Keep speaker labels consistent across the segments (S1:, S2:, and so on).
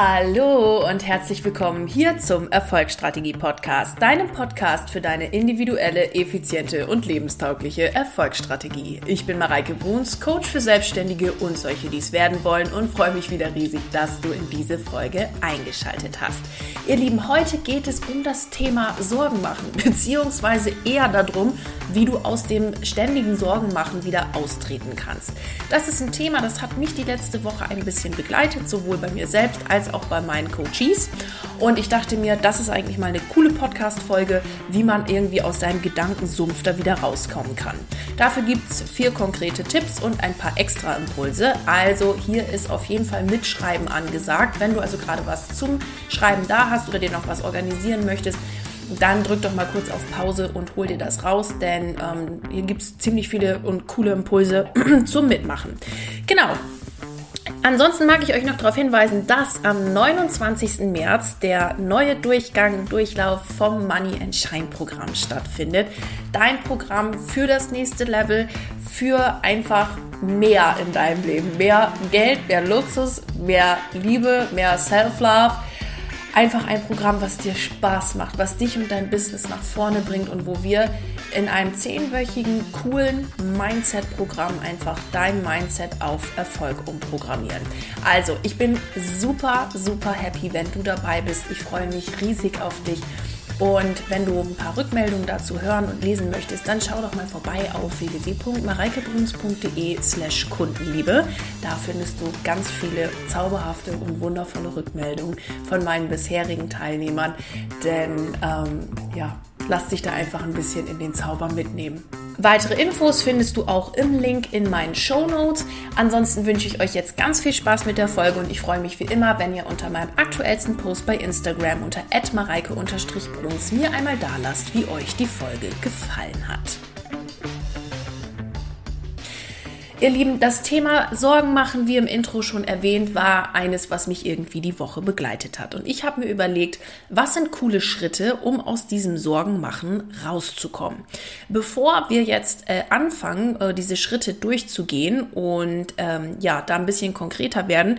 S1: Hallo und herzlich willkommen hier zum Erfolgsstrategie Podcast, deinem Podcast für deine individuelle, effiziente und lebenstaugliche Erfolgsstrategie. Ich bin Mareike Bruns, Coach für Selbstständige und solche, die es werden wollen und freue mich wieder riesig, dass du in diese Folge eingeschaltet hast. Ihr Lieben, heute geht es um das Thema Sorgen machen, beziehungsweise eher darum, wie du aus dem ständigen Sorgenmachen wieder austreten kannst. Das ist ein Thema, das hat mich die letzte Woche ein bisschen begleitet, sowohl bei mir selbst als auch bei meinen Coaches. Und ich dachte mir, das ist eigentlich mal eine coole Podcast-Folge, wie man irgendwie aus seinem Gedankensumpf da wieder rauskommen kann. Dafür gibt es vier konkrete Tipps und ein paar extra Impulse. Also hier ist auf jeden Fall Mitschreiben angesagt. Wenn du also gerade was zum Schreiben da hast oder dir noch was organisieren möchtest, dann drück doch mal kurz auf Pause und hol dir das raus, denn ähm, hier gibt es ziemlich viele und coole Impulse zum Mitmachen. Genau, Ansonsten mag ich euch noch darauf hinweisen, dass am 29. März der neue Durchgang, Durchlauf vom Money and Shine Programm stattfindet. Dein Programm für das nächste Level, für einfach mehr in deinem Leben. Mehr Geld, mehr Luxus, mehr Liebe, mehr Self-Love einfach ein Programm, was dir Spaß macht, was dich und dein Business nach vorne bringt und wo wir in einem zehnwöchigen, coolen Mindset-Programm einfach dein Mindset auf Erfolg umprogrammieren. Also, ich bin super, super happy, wenn du dabei bist. Ich freue mich riesig auf dich. Und wenn du ein paar Rückmeldungen dazu hören und lesen möchtest, dann schau doch mal vorbei auf www.mareikebruns.de slash Kundenliebe. Da findest du ganz viele zauberhafte und wundervolle Rückmeldungen von meinen bisherigen Teilnehmern. Denn ähm, ja, lass dich da einfach ein bisschen in den Zauber mitnehmen. Weitere Infos findest du auch im Link in meinen Show Notes. Ansonsten wünsche ich euch jetzt ganz viel Spaß mit der Folge und ich freue mich wie immer, wenn ihr unter meinem aktuellsten Post bei Instagram unter mareike-bruns mir einmal da lasst, wie euch die Folge gefallen hat. Ihr Lieben, das Thema Sorgen machen, wie im Intro schon erwähnt, war eines, was mich irgendwie die Woche begleitet hat. Und ich habe mir überlegt, was sind coole Schritte, um aus diesem Sorgenmachen rauszukommen. Bevor wir jetzt äh, anfangen, äh, diese Schritte durchzugehen und ähm, ja, da ein bisschen konkreter werden,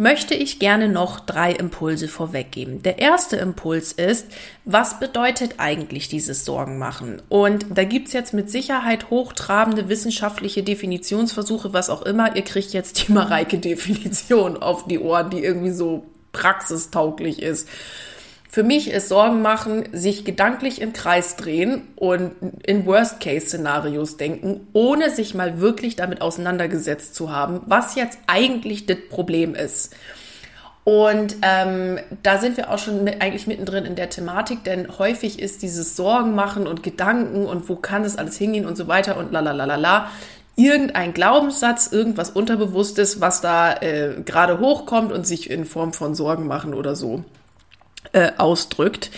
S1: möchte ich gerne noch drei Impulse vorweggeben. Der erste Impuls ist, was bedeutet eigentlich dieses Sorgenmachen? Und da gibt's jetzt mit Sicherheit hochtrabende wissenschaftliche Definitionsversuche, was auch immer. Ihr kriegt jetzt die Mareike-Definition auf die Ohren, die irgendwie so praxistauglich ist. Für mich ist Sorgen machen, sich gedanklich im Kreis drehen und in Worst-Case-Szenarios denken, ohne sich mal wirklich damit auseinandergesetzt zu haben, was jetzt eigentlich das Problem ist. Und ähm, da sind wir auch schon mit, eigentlich mittendrin in der Thematik, denn häufig ist dieses Sorgen machen und Gedanken und wo kann das alles hingehen und so weiter und la la la la la irgendein Glaubenssatz, irgendwas Unterbewusstes, was da äh, gerade hochkommt und sich in Form von Sorgen machen oder so äh, ausdrückt.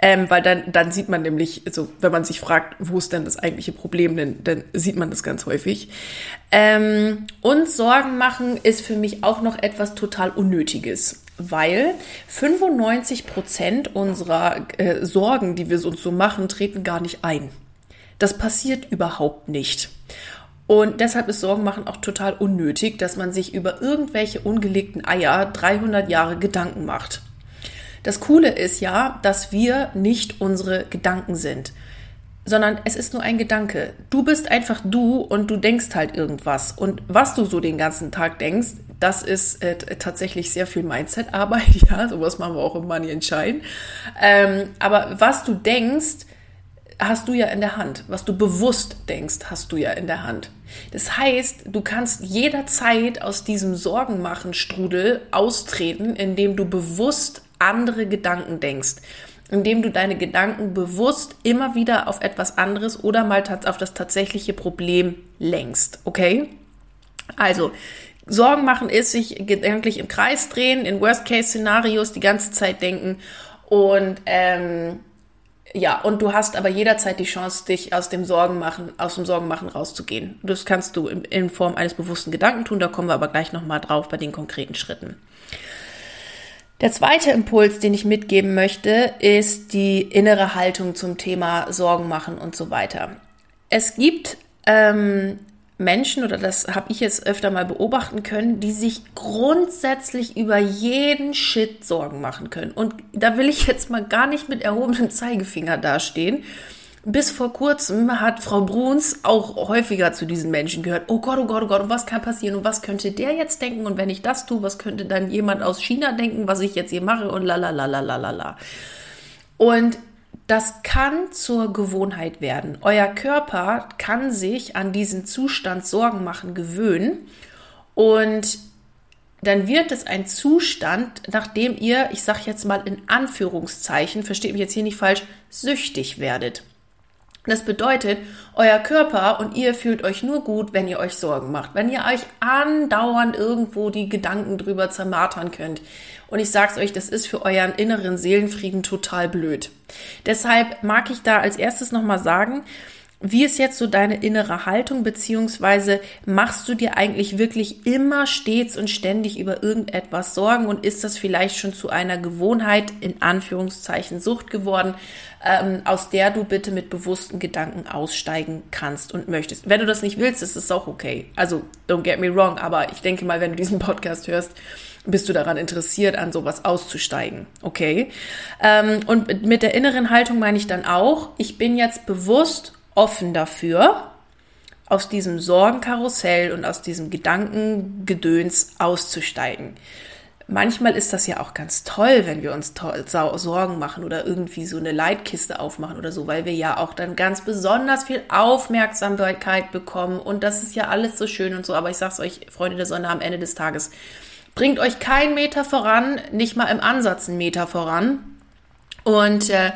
S1: Ähm, weil dann, dann sieht man nämlich, also wenn man sich fragt, wo ist denn das eigentliche Problem, dann, dann sieht man das ganz häufig. Ähm, und Sorgen machen ist für mich auch noch etwas total Unnötiges, weil 95 Prozent unserer äh, Sorgen, die wir uns so machen, treten gar nicht ein. Das passiert überhaupt nicht. Und deshalb ist Sorgen machen auch total unnötig, dass man sich über irgendwelche ungelegten Eier 300 Jahre Gedanken macht. Das Coole ist ja, dass wir nicht unsere Gedanken sind, sondern es ist nur ein Gedanke. Du bist einfach du und du denkst halt irgendwas. Und was du so den ganzen Tag denkst, das ist äh, tatsächlich sehr viel Mindset-Arbeit. Ja, sowas machen wir auch im Money Entscheiden. Ähm, aber was du denkst, hast du ja in der Hand. Was du bewusst denkst, hast du ja in der Hand. Das heißt, du kannst jederzeit aus diesem Sorgenmachen-Strudel austreten, indem du bewusst andere Gedanken denkst, indem du deine Gedanken bewusst immer wieder auf etwas anderes oder mal auf das tatsächliche Problem lenkst. Okay? Also, Sorgen machen ist sich gedanklich im Kreis drehen, in Worst-Case-Szenarios die ganze Zeit denken und ähm, ja, und du hast aber jederzeit die Chance, dich aus dem Sorgen machen, aus dem Sorgenmachen rauszugehen. Das kannst du in, in Form eines bewussten Gedanken tun, da kommen wir aber gleich nochmal drauf bei den konkreten Schritten. Der zweite Impuls, den ich mitgeben möchte, ist die innere Haltung zum Thema Sorgen machen und so weiter. Es gibt ähm, Menschen, oder das habe ich jetzt öfter mal beobachten können, die sich grundsätzlich über jeden Shit Sorgen machen können. Und da will ich jetzt mal gar nicht mit erhobenem Zeigefinger dastehen. Bis vor kurzem hat Frau Bruns auch häufiger zu diesen Menschen gehört. Oh Gott, oh Gott, oh Gott, und was kann passieren? Und was könnte der jetzt denken? Und wenn ich das tue, was könnte dann jemand aus China denken, was ich jetzt hier mache? Und la la la la la la la. Und das kann zur Gewohnheit werden. Euer Körper kann sich an diesen Zustand Sorgen machen gewöhnen und dann wird es ein Zustand, nachdem ihr, ich sage jetzt mal in Anführungszeichen, versteht mich jetzt hier nicht falsch, süchtig werdet. Das bedeutet, euer Körper und ihr fühlt euch nur gut, wenn ihr euch Sorgen macht, wenn ihr euch andauernd irgendwo die Gedanken drüber zermartern könnt. Und ich sag's euch, das ist für euren inneren Seelenfrieden total blöd. Deshalb mag ich da als erstes nochmal sagen, wie ist jetzt so deine innere Haltung, beziehungsweise machst du dir eigentlich wirklich immer stets und ständig über irgendetwas Sorgen und ist das vielleicht schon zu einer Gewohnheit, in Anführungszeichen Sucht geworden, ähm, aus der du bitte mit bewussten Gedanken aussteigen kannst und möchtest. Wenn du das nicht willst, ist es auch okay. Also, don't get me wrong, aber ich denke mal, wenn du diesen Podcast hörst, bist du daran interessiert, an sowas auszusteigen. Okay? Ähm, und mit der inneren Haltung meine ich dann auch, ich bin jetzt bewusst offen dafür, aus diesem Sorgenkarussell und aus diesem Gedankengedöns auszusteigen. Manchmal ist das ja auch ganz toll, wenn wir uns Sorgen machen oder irgendwie so eine Leitkiste aufmachen oder so, weil wir ja auch dann ganz besonders viel Aufmerksamkeit bekommen und das ist ja alles so schön und so. Aber ich sag's euch, Freunde der Sonne, am Ende des Tages bringt euch kein Meter voran, nicht mal im Ansatz einen Meter voran. Und äh,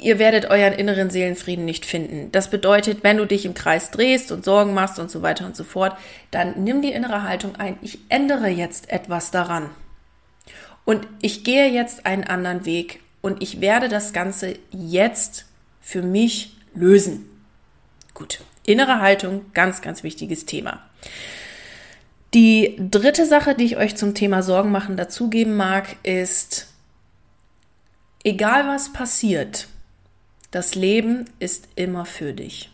S1: ihr werdet euren inneren Seelenfrieden nicht finden. Das bedeutet, wenn du dich im Kreis drehst und Sorgen machst und so weiter und so fort, dann nimm die innere Haltung ein. Ich ändere jetzt etwas daran. Und ich gehe jetzt einen anderen Weg und ich werde das Ganze jetzt für mich lösen. Gut. Innere Haltung, ganz, ganz wichtiges Thema. Die dritte Sache, die ich euch zum Thema Sorgen machen dazugeben mag, ist, egal was passiert, das Leben ist immer für dich.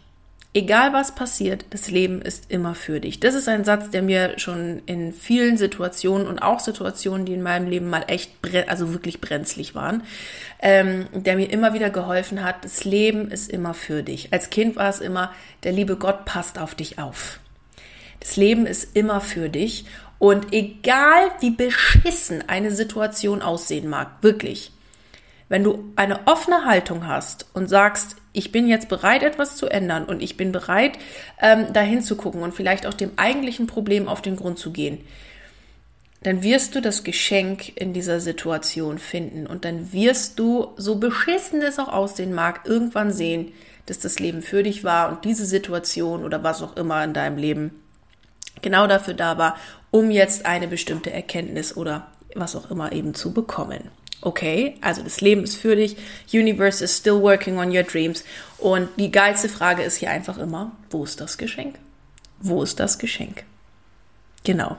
S1: Egal was passiert, das Leben ist immer für dich. Das ist ein Satz, der mir schon in vielen Situationen und auch Situationen, die in meinem Leben mal echt, also wirklich brenzlig waren, ähm, der mir immer wieder geholfen hat. Das Leben ist immer für dich. Als Kind war es immer, der liebe Gott passt auf dich auf. Das Leben ist immer für dich. Und egal wie beschissen eine Situation aussehen mag, wirklich, wenn du eine offene Haltung hast und sagst, ich bin jetzt bereit, etwas zu ändern und ich bin bereit, ähm, dahin zu gucken und vielleicht auch dem eigentlichen Problem auf den Grund zu gehen, dann wirst du das Geschenk in dieser Situation finden und dann wirst du, so beschissen es auch aussehen mag, irgendwann sehen, dass das Leben für dich war und diese Situation oder was auch immer in deinem Leben genau dafür da war, um jetzt eine bestimmte Erkenntnis oder was auch immer eben zu bekommen. Okay, also das Leben ist für dich. Universe is still working on your dreams. Und die geilste Frage ist hier einfach immer, wo ist das Geschenk? Wo ist das Geschenk? Genau.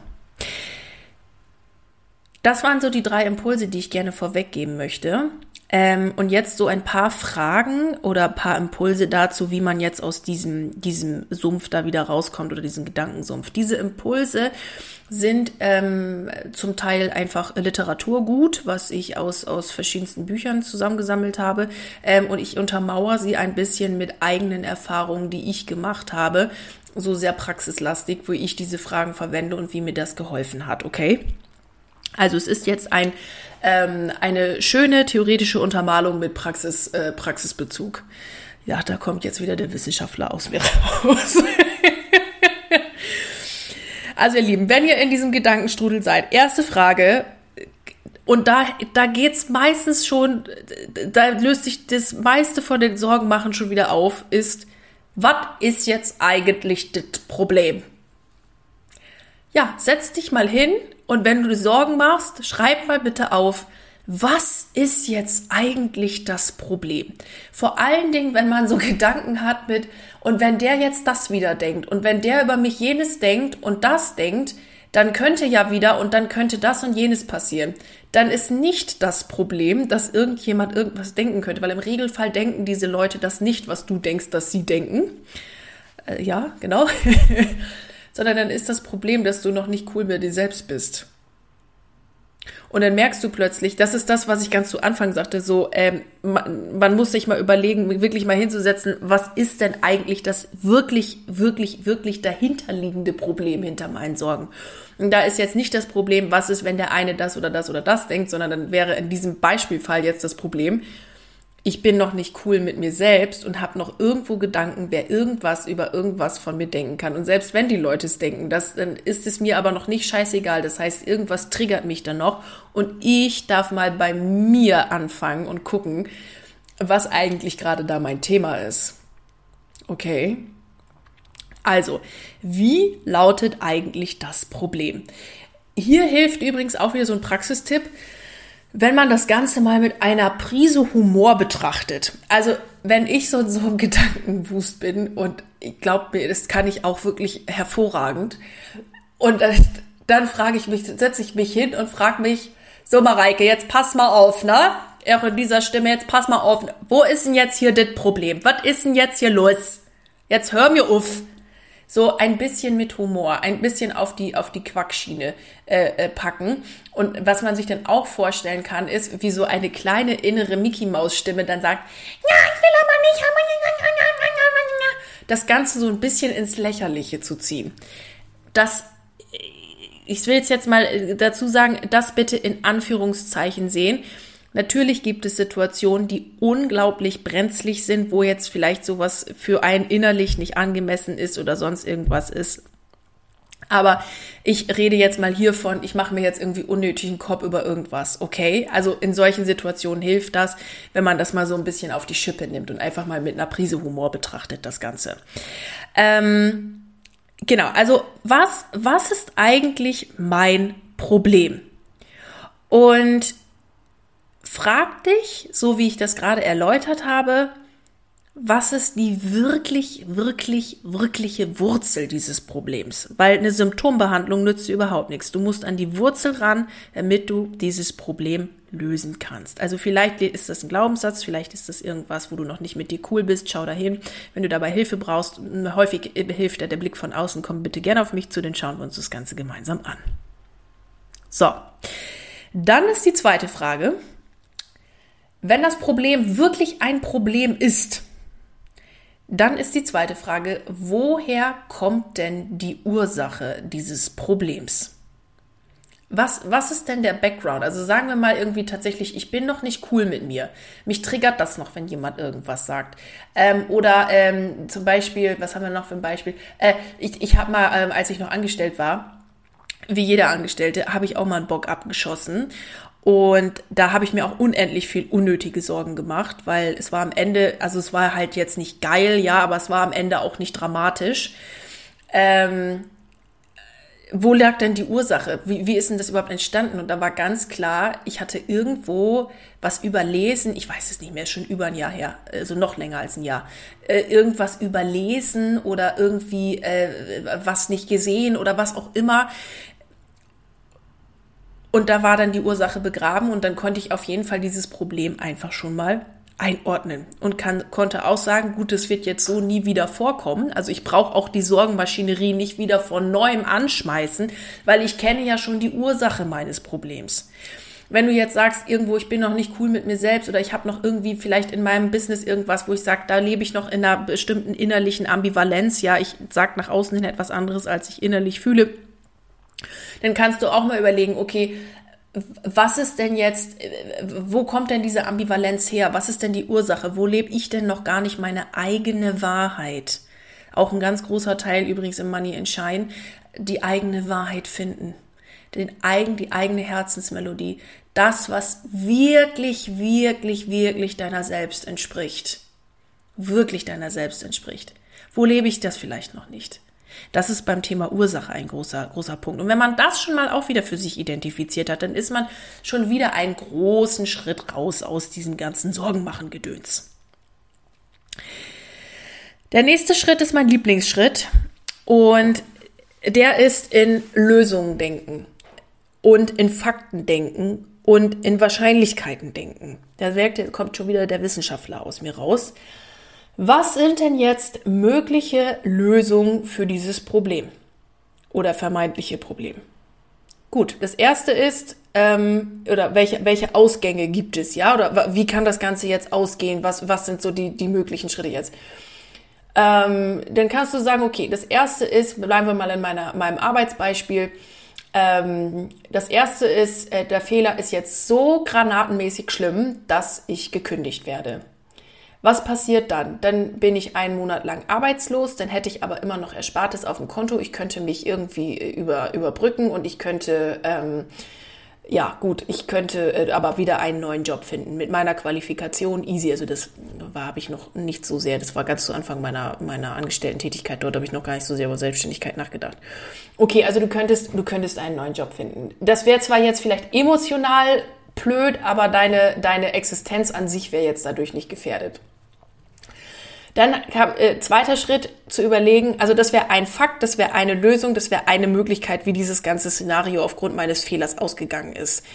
S1: Das waren so die drei Impulse, die ich gerne vorweggeben möchte. Ähm, und jetzt so ein paar Fragen oder ein paar Impulse dazu, wie man jetzt aus diesem, diesem Sumpf da wieder rauskommt oder diesem Gedankensumpf. Diese Impulse sind ähm, zum Teil einfach Literaturgut, was ich aus, aus verschiedensten Büchern zusammengesammelt habe. Ähm, und ich untermauere sie ein bisschen mit eigenen Erfahrungen, die ich gemacht habe. So sehr praxislastig, wo ich diese Fragen verwende und wie mir das geholfen hat, okay? Also es ist jetzt ein ähm, eine schöne theoretische Untermalung mit Praxis, äh, Praxisbezug. Ja, da kommt jetzt wieder der Wissenschaftler aus mir raus. also ihr Lieben, wenn ihr in diesem Gedankenstrudel seid, erste Frage, und da, da geht's meistens schon, da löst sich das meiste von den Sorgen machen schon wieder auf, ist, was ist jetzt eigentlich das Problem? Ja, setz dich mal hin und wenn du Sorgen machst, schreib mal bitte auf, was ist jetzt eigentlich das Problem? Vor allen Dingen, wenn man so Gedanken hat mit, und wenn der jetzt das wieder denkt, und wenn der über mich jenes denkt und das denkt, dann könnte ja wieder und dann könnte das und jenes passieren. Dann ist nicht das Problem, dass irgendjemand irgendwas denken könnte, weil im Regelfall denken diese Leute das nicht, was du denkst, dass sie denken, äh, ja, genau, sondern dann ist das Problem, dass du noch nicht cool mit dir selbst bist. Und dann merkst du plötzlich, das ist das, was ich ganz zu Anfang sagte, so, ähm, man, man muss sich mal überlegen, wirklich mal hinzusetzen, was ist denn eigentlich das wirklich, wirklich, wirklich dahinterliegende Problem hinter meinen Sorgen? Und da ist jetzt nicht das Problem, was ist, wenn der eine das oder das oder das denkt, sondern dann wäre in diesem Beispielfall jetzt das Problem, ich bin noch nicht cool mit mir selbst und habe noch irgendwo Gedanken, wer irgendwas über irgendwas von mir denken kann. Und selbst wenn die Leute es denken, das, dann ist es mir aber noch nicht scheißegal. Das heißt, irgendwas triggert mich dann noch und ich darf mal bei mir anfangen und gucken, was eigentlich gerade da mein Thema ist. Okay. Also, wie lautet eigentlich das Problem? Hier hilft übrigens auch wieder so ein Praxistipp wenn man das Ganze mal mit einer Prise Humor betrachtet. Also wenn ich so, so im Gedankenwust bin und ich glaube mir, das kann ich auch wirklich hervorragend. Und dann, dann frage ich mich, setze ich mich hin und frage mich, so Mareike, jetzt pass mal auf, ne? Auch in dieser Stimme, jetzt pass mal auf. Wo ist denn jetzt hier das Problem? Was ist denn jetzt hier los? Jetzt hör mir auf so ein bisschen mit Humor, ein bisschen auf die, auf die Quackschiene äh, äh, packen. Und was man sich dann auch vorstellen kann, ist, wie so eine kleine innere Mickey-Maus-Stimme dann sagt, ja, ich will aber nicht. Das Ganze so ein bisschen ins Lächerliche zu ziehen. Das ich will jetzt mal äh, dazu sagen, das bitte in Anführungszeichen sehen. Natürlich gibt es Situationen, die unglaublich brenzlig sind, wo jetzt vielleicht sowas für einen innerlich nicht angemessen ist oder sonst irgendwas ist. Aber ich rede jetzt mal hiervon, ich mache mir jetzt irgendwie unnötigen Kopf über irgendwas, okay? Also in solchen Situationen hilft das, wenn man das mal so ein bisschen auf die Schippe nimmt und einfach mal mit einer Prise Humor betrachtet, das Ganze. Ähm, genau, also was, was ist eigentlich mein Problem? Und frag dich, so wie ich das gerade erläutert habe, was ist die wirklich, wirklich, wirkliche Wurzel dieses Problems? Weil eine Symptombehandlung nützt dir überhaupt nichts. Du musst an die Wurzel ran, damit du dieses Problem lösen kannst. Also vielleicht ist das ein Glaubenssatz, vielleicht ist das irgendwas, wo du noch nicht mit dir cool bist. Schau dahin. Wenn du dabei Hilfe brauchst, häufig hilft der Blick von außen, komm bitte gerne auf mich zu, dann schauen wir uns das Ganze gemeinsam an. So. Dann ist die zweite Frage, wenn das Problem wirklich ein Problem ist, dann ist die zweite Frage, woher kommt denn die Ursache dieses Problems? Was, was ist denn der Background? Also sagen wir mal irgendwie tatsächlich, ich bin noch nicht cool mit mir. Mich triggert das noch, wenn jemand irgendwas sagt. Ähm, oder ähm, zum Beispiel, was haben wir noch für ein Beispiel? Äh, ich ich habe mal, ähm, als ich noch angestellt war, wie jeder Angestellte, habe ich auch mal einen Bock abgeschossen. Und da habe ich mir auch unendlich viel unnötige Sorgen gemacht, weil es war am Ende, also es war halt jetzt nicht geil, ja, aber es war am Ende auch nicht dramatisch. Ähm, wo lag denn die Ursache? Wie, wie ist denn das überhaupt entstanden? Und da war ganz klar, ich hatte irgendwo was überlesen, ich weiß es nicht mehr, schon über ein Jahr her, also noch länger als ein Jahr, äh, irgendwas überlesen oder irgendwie äh, was nicht gesehen oder was auch immer, und da war dann die Ursache begraben und dann konnte ich auf jeden Fall dieses Problem einfach schon mal einordnen und kann, konnte auch sagen, gut, es wird jetzt so nie wieder vorkommen. Also ich brauche auch die Sorgenmaschinerie nicht wieder von neuem anschmeißen, weil ich kenne ja schon die Ursache meines Problems. Wenn du jetzt sagst, irgendwo, ich bin noch nicht cool mit mir selbst oder ich habe noch irgendwie vielleicht in meinem Business irgendwas, wo ich sage, da lebe ich noch in einer bestimmten innerlichen Ambivalenz, ja, ich sage nach außen hin etwas anderes, als ich innerlich fühle, dann kannst du auch mal überlegen, okay, was ist denn jetzt, wo kommt denn diese Ambivalenz her? Was ist denn die Ursache? Wo lebe ich denn noch gar nicht meine eigene Wahrheit? Auch ein ganz großer Teil übrigens im Money in Shine, die eigene Wahrheit finden. Den eigen, die eigene Herzensmelodie. Das, was wirklich, wirklich, wirklich deiner selbst entspricht. Wirklich deiner selbst entspricht. Wo lebe ich das vielleicht noch nicht? Das ist beim Thema Ursache ein großer, großer Punkt. Und wenn man das schon mal auch wieder für sich identifiziert hat, dann ist man schon wieder einen großen Schritt raus aus diesem ganzen Sorgenmachen-Gedöns. Der nächste Schritt ist mein Lieblingsschritt und der ist in Lösungen denken und in Fakten denken und in Wahrscheinlichkeiten denken. Da kommt schon wieder der Wissenschaftler aus mir raus. Was sind denn jetzt mögliche Lösungen für dieses Problem oder vermeintliche Problem? Gut, das erste ist, ähm, oder welche, welche Ausgänge gibt es, ja? Oder wie kann das Ganze jetzt ausgehen? Was, was sind so die, die möglichen Schritte jetzt? Ähm, dann kannst du sagen, okay, das erste ist, bleiben wir mal in meiner, meinem Arbeitsbeispiel. Ähm, das erste ist, äh, der Fehler ist jetzt so granatenmäßig schlimm, dass ich gekündigt werde. Was passiert dann? Dann bin ich einen Monat lang arbeitslos, dann hätte ich aber immer noch Erspartes auf dem Konto. Ich könnte mich irgendwie äh, über, überbrücken und ich könnte, ähm, ja gut, ich könnte äh, aber wieder einen neuen Job finden mit meiner Qualifikation. Easy, also das habe ich noch nicht so sehr. Das war ganz zu Anfang meiner meiner Angestellten-Tätigkeit. Dort habe ich noch gar nicht so sehr über Selbstständigkeit nachgedacht. Okay, also du könntest du könntest einen neuen Job finden. Das wäre zwar jetzt vielleicht emotional blöd, aber deine, deine Existenz an sich wäre jetzt dadurch nicht gefährdet. Dann kam, äh, zweiter Schritt zu überlegen, also das wäre ein Fakt, das wäre eine Lösung, das wäre eine Möglichkeit, wie dieses ganze Szenario aufgrund meines Fehlers ausgegangen ist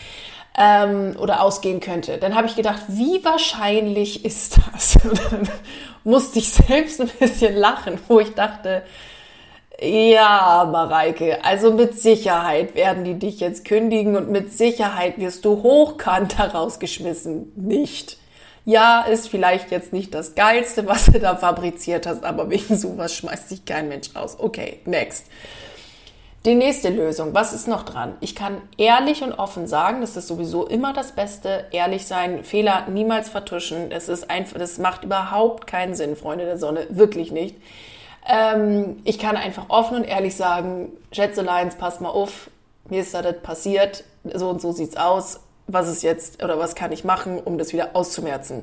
S1: ähm, oder ausgehen könnte. Dann habe ich gedacht, wie wahrscheinlich ist das? Dann musste ich selbst ein bisschen lachen, wo ich dachte, ja, Mareike, also mit Sicherheit werden die dich jetzt kündigen und mit Sicherheit wirst du hochkant herausgeschmissen. Nicht. Ja, ist vielleicht jetzt nicht das Geilste, was du da fabriziert hast, aber wegen sowas schmeißt sich kein Mensch raus. Okay, next. Die nächste Lösung, was ist noch dran? Ich kann ehrlich und offen sagen, das ist sowieso immer das Beste, ehrlich sein, Fehler niemals vertuschen. Es ist einfach, das macht überhaupt keinen Sinn, Freunde der Sonne, wirklich nicht. Ähm, ich kann einfach offen und ehrlich sagen, Schätzeleins, pass mal auf, mir ist das passiert, so und so sieht's aus, was ist jetzt oder was kann ich machen, um das wieder auszumerzen.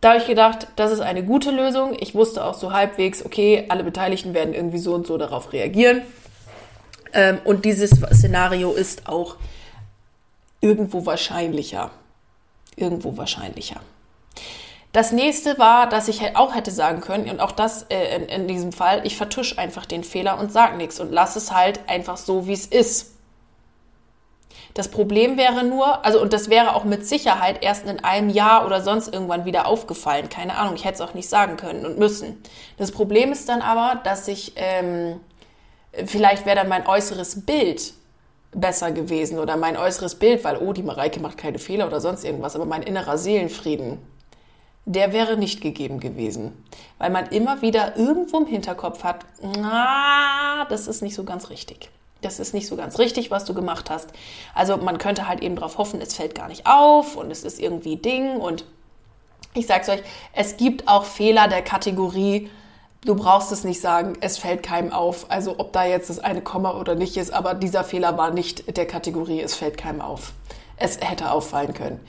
S1: Da habe ich gedacht, das ist eine gute Lösung. Ich wusste auch so halbwegs, okay, alle Beteiligten werden irgendwie so und so darauf reagieren. Ähm, und dieses Szenario ist auch irgendwo wahrscheinlicher. Irgendwo wahrscheinlicher. Das nächste war, dass ich auch hätte sagen können, und auch das äh, in, in, diesem Fall, ich vertusche einfach den Fehler und sage nichts und lasse es halt einfach so, wie es ist. Das Problem wäre nur, also und das wäre auch mit Sicherheit erst in einem Jahr oder sonst irgendwann wieder aufgefallen. Keine Ahnung, ich hätte es auch nicht sagen können und müssen. Das Problem ist dann aber, dass ich, ähm, vielleicht wäre dann mein äußeres Bild besser gewesen oder mein äußeres Bild, weil, oh, die Mareike macht keine Fehler oder sonst irgendwas, aber mein innerer Seelenfrieden, der wäre nicht gegeben gewesen. Weil man immer wieder irgendwo im Hinterkopf hat, na, das ist nicht so ganz richtig. Das ist nicht so ganz richtig, was du gemacht hast. Also man könnte halt eben darauf hoffen, es fällt gar nicht auf und es ist irgendwie Ding. Und ich sag's euch, es gibt auch Fehler der Kategorie, du brauchst es nicht sagen, es fällt keinem auf. Also ob da jetzt das eine Komma oder nicht ist, aber dieser Fehler war nicht der Kategorie, es fällt keinem auf. Es hätte auffallen können.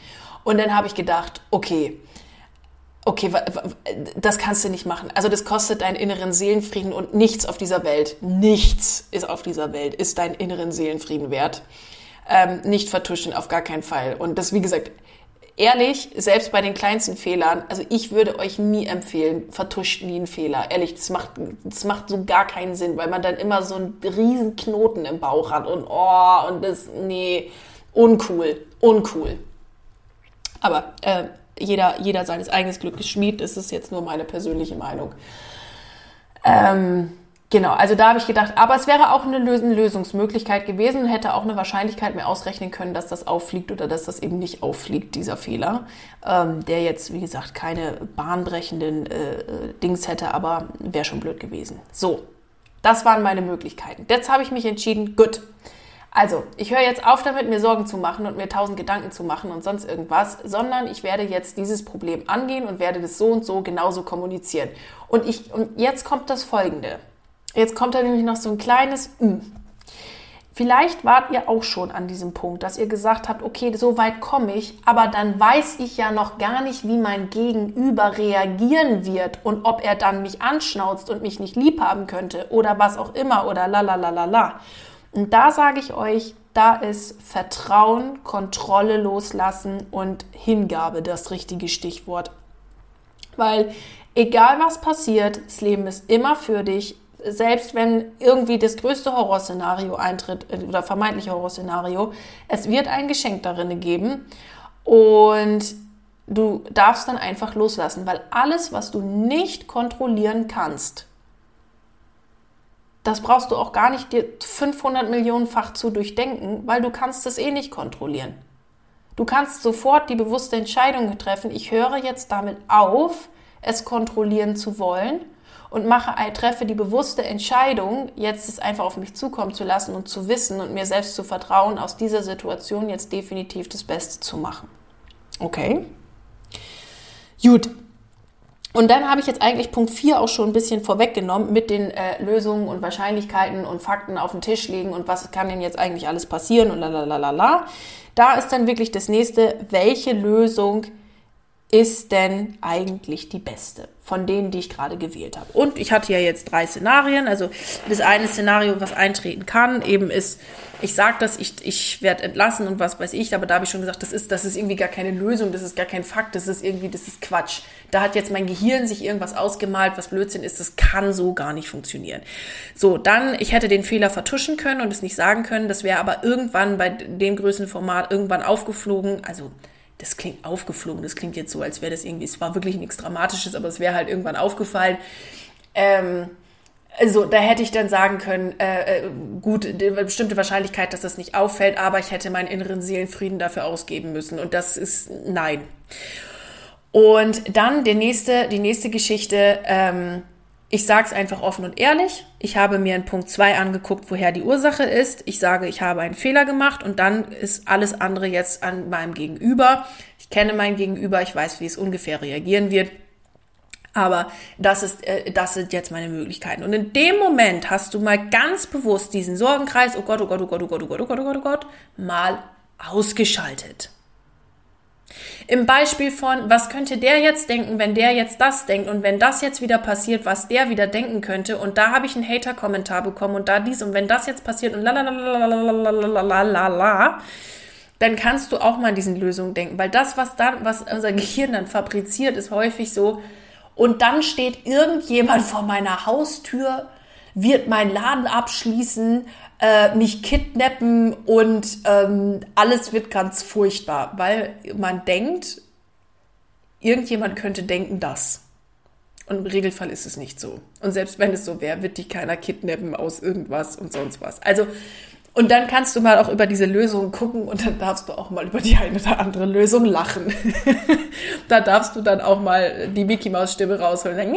S1: Und dann habe ich gedacht, okay, okay, das kannst du nicht machen. Also das kostet deinen inneren Seelenfrieden und nichts auf dieser Welt, nichts ist auf dieser Welt, ist deinen inneren Seelenfrieden wert. Ähm, nicht vertuschen, auf gar keinen Fall. Und das, wie gesagt, ehrlich, selbst bei den kleinsten Fehlern, also ich würde euch nie empfehlen, vertuscht nie einen Fehler. Ehrlich, das macht, das macht so gar keinen Sinn, weil man dann immer so einen riesen Knoten im Bauch hat und oh, und das, nee, uncool, uncool. Aber äh, jeder, jeder seines eigenen Glückes Schmied. Das ist jetzt nur meine persönliche Meinung. Ähm, genau, also da habe ich gedacht, aber es wäre auch eine Lösungsmöglichkeit gewesen und hätte auch eine Wahrscheinlichkeit mehr ausrechnen können, dass das auffliegt oder dass das eben nicht auffliegt, dieser Fehler, ähm, der jetzt, wie gesagt, keine bahnbrechenden äh Dings hätte, aber wäre schon blöd gewesen. So, das waren meine Möglichkeiten. Jetzt habe ich mich entschieden, gut, also, ich höre jetzt auf damit, mir Sorgen zu machen und mir tausend Gedanken zu machen und sonst irgendwas, sondern ich werde jetzt dieses Problem angehen und werde das so und so genauso kommunizieren. Und ich, und jetzt kommt das Folgende. Jetzt kommt da nämlich noch so ein kleines, mh. Hm. Vielleicht wart ihr auch schon an diesem Punkt, dass ihr gesagt habt, okay, so weit komme ich, aber dann weiß ich ja noch gar nicht, wie mein Gegenüber reagieren wird und ob er dann mich anschnauzt und mich nicht lieb haben könnte oder was auch immer oder la la la la la. Und da sage ich euch, da ist Vertrauen, Kontrolle loslassen und Hingabe das richtige Stichwort. Weil egal was passiert, das Leben ist immer für dich. Selbst wenn irgendwie das größte Horrorszenario eintritt äh, oder vermeintliche Horrorszenario, es wird ein Geschenk darin geben. Und du darfst dann einfach loslassen, weil alles, was du nicht kontrollieren kannst, das brauchst du auch gar nicht dir 500 Millionenfach zu durchdenken, weil du kannst es eh nicht kontrollieren. Du kannst sofort die bewusste Entscheidung treffen, ich höre jetzt damit auf, es kontrollieren zu wollen und mache, treffe die bewusste Entscheidung, jetzt es einfach auf mich zukommen zu lassen und zu wissen und mir selbst zu vertrauen, aus dieser Situation jetzt definitiv das Beste zu machen. Okay? Gut. Und dann habe ich jetzt eigentlich Punkt 4 auch schon ein bisschen vorweggenommen mit den äh, Lösungen und Wahrscheinlichkeiten und Fakten auf dem Tisch liegen und was kann denn jetzt eigentlich alles passieren und la. Da ist dann wirklich das nächste, welche Lösung ist denn eigentlich die beste von denen, die ich gerade gewählt habe. Und ich hatte ja jetzt drei Szenarien. Also das eine Szenario, was eintreten kann, eben ist, ich sage das, ich, ich werde entlassen und was weiß ich, aber da habe ich schon gesagt, das ist, das ist irgendwie gar keine Lösung, das ist gar kein Fakt, das ist irgendwie, das ist Quatsch. Da hat jetzt mein Gehirn sich irgendwas ausgemalt, was Blödsinn ist, das kann so gar nicht funktionieren. So, dann, ich hätte den Fehler vertuschen können und es nicht sagen können, das wäre aber irgendwann bei dem Größenformat irgendwann aufgeflogen, also das klingt aufgeflogen, das klingt jetzt so, als wäre das irgendwie, es war wirklich nichts Dramatisches, aber es wäre halt irgendwann aufgefallen. Ähm, also da hätte ich dann sagen können, äh, äh gut, bestimmte Wahrscheinlichkeit, dass das nicht auffällt, aber ich hätte meinen inneren Seelenfrieden dafür ausgeben müssen. Und das ist nein. Und dann der nächste, die nächste Geschichte, ähm, ich sage es einfach offen und ehrlich. Ich habe mir in Punkt 2 angeguckt, woher die Ursache ist. Ich sage, ich habe einen Fehler gemacht und dann ist alles andere jetzt an meinem Gegenüber. Ich kenne mein Gegenüber, ich weiß, wie es ungefähr reagieren wird. Aber das ist, äh, das sind jetzt meine Möglichkeiten. Und in dem Moment hast du mal ganz bewusst diesen Sorgenkreis, oh Gott, oh Gott, oh Gott, oh Gott, oh Gott, oh Gott, oh Gott, oh Gott, mal ausgeschaltet. Im Beispiel von, was könnte der jetzt denken, wenn der jetzt das denkt und wenn das jetzt wieder passiert, was der wieder denken könnte und da habe ich einen Hater-Kommentar bekommen und da dies und wenn das jetzt passiert und la dann kannst du auch mal an diesen Lösungen denken, weil das, was dann, was unser Gehirn dann fabriziert, ist häufig so, und dann steht irgendjemand vor meiner Haustür, wird meinen Laden abschließen, äh, mich kidnappen und ähm, alles wird ganz furchtbar, weil man denkt, irgendjemand könnte denken das. Und im Regelfall ist es nicht so. Und selbst wenn es so wäre, wird dich keiner kidnappen aus irgendwas und sonst was. Also, und dann kannst du mal auch über diese Lösung gucken und dann darfst du auch mal über die eine oder andere Lösung lachen. da darfst du dann auch mal die Mickey Maus Stimme rausholen und sagen,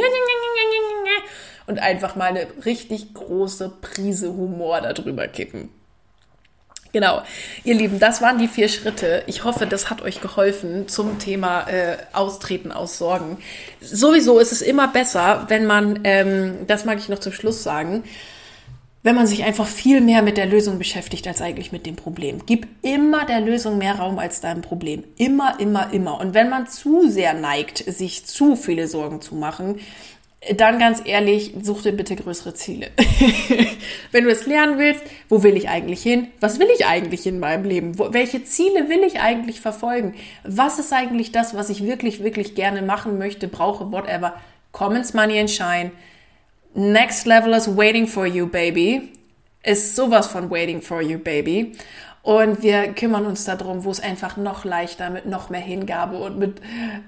S1: und einfach mal eine richtig große Prise Humor darüber kippen. Genau, ihr Lieben, das waren die vier Schritte. Ich hoffe, das hat euch geholfen zum Thema äh, Austreten aus Sorgen. Sowieso ist es immer besser, wenn man, ähm, das mag ich noch zum Schluss sagen, wenn man sich einfach viel mehr mit der Lösung beschäftigt als eigentlich mit dem Problem. Gib immer der Lösung mehr Raum als deinem Problem. Immer, immer, immer. Und wenn man zu sehr neigt, sich zu viele Sorgen zu machen, dann ganz ehrlich, such dir bitte größere Ziele. Wenn du es lernen willst, wo will ich eigentlich hin? Was will ich eigentlich in meinem Leben? Wo, welche Ziele will ich eigentlich verfolgen? Was ist eigentlich das, was ich wirklich, wirklich gerne machen möchte, brauche, whatever? Commons Money and Shine. Next level is waiting for you, baby. Ist sowas von waiting for you, baby. Und wir kümmern uns darum, wo es einfach noch leichter mit noch mehr Hingabe und mit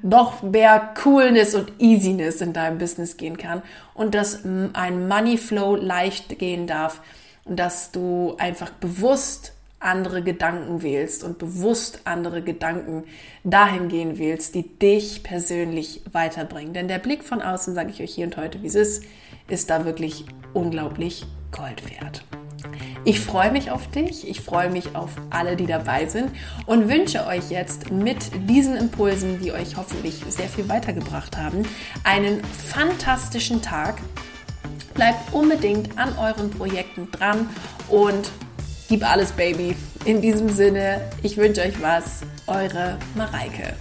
S1: noch mehr Coolness und Easiness in deinem Business gehen kann. Und dass ein Money Flow leicht gehen darf. Und dass du einfach bewusst andere Gedanken wählst und bewusst andere Gedanken dahin gehen wählst, die dich persönlich weiterbringen. Denn der Blick von außen, sage ich euch hier und heute, wie es ist, ist da wirklich unglaublich Gold wert. Ich freue mich auf dich, ich freue mich auf alle, die dabei sind und wünsche euch jetzt mit diesen Impulsen, die euch hoffentlich sehr viel weitergebracht haben, einen fantastischen Tag. Bleibt unbedingt an euren Projekten dran und gib alles, Baby. In diesem Sinne, ich wünsche euch was. Eure Mareike.